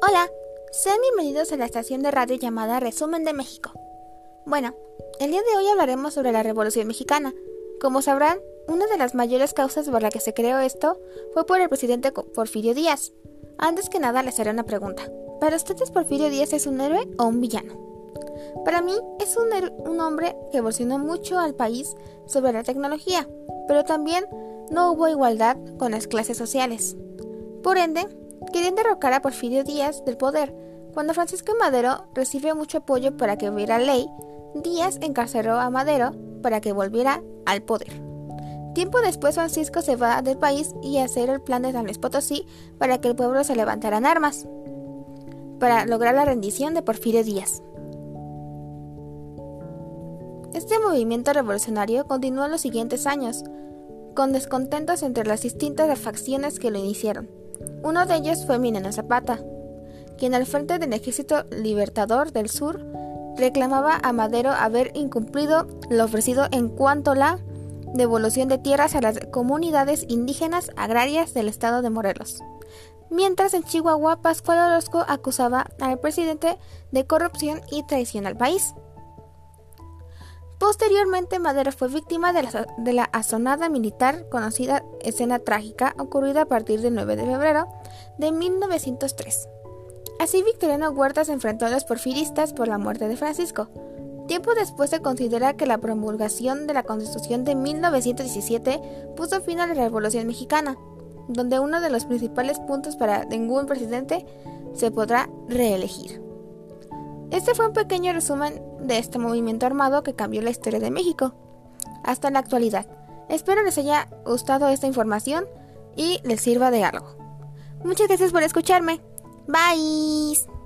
Hola, sean bienvenidos a la estación de radio llamada Resumen de México. Bueno, el día de hoy hablaremos sobre la Revolución Mexicana. Como sabrán, una de las mayores causas por la que se creó esto fue por el presidente Porfirio Díaz. Antes que nada les haré una pregunta. ¿Para ustedes Porfirio Díaz es un héroe o un villano? Para mí es un, un hombre que evolucionó mucho al país sobre la tecnología, pero también no hubo igualdad con las clases sociales. Por ende, querían derrocar a Porfirio Díaz del poder. Cuando Francisco Madero recibió mucho apoyo para que hubiera ley, Díaz encarceló a Madero para que volviera al poder. Tiempo después Francisco se va del país y hace el plan de San Luis Potosí para que el pueblo se levantara en armas, para lograr la rendición de Porfirio Díaz. Este movimiento revolucionario continuó en los siguientes años, con descontentos entre las distintas facciones que lo iniciaron. Uno de ellos fue Mineno Zapata, quien al frente del Ejército Libertador del Sur reclamaba a Madero haber incumplido lo ofrecido en cuanto a la devolución de tierras a las comunidades indígenas agrarias del estado de Morelos. Mientras en Chihuahua, Pascual Orozco acusaba al presidente de corrupción y traición al país. Posteriormente, Madero fue víctima de la, de la, azonada militar conocida escena trágica ocurrida a partir del 9 de febrero de 1903. Así, Victoriano Huerta se enfrentó a los porfiristas por la muerte de Francisco. Tiempo después se considera que la promulgación de la Constitución de 1917 puso fin a la Revolución Mexicana, donde uno de los principales puntos para ningún presidente se podrá reelegir. Este fue un pequeño resumen de este movimiento armado que cambió la historia de México hasta la actualidad. Espero les haya gustado esta información y les sirva de algo. Muchas gracias por escucharme. Bye.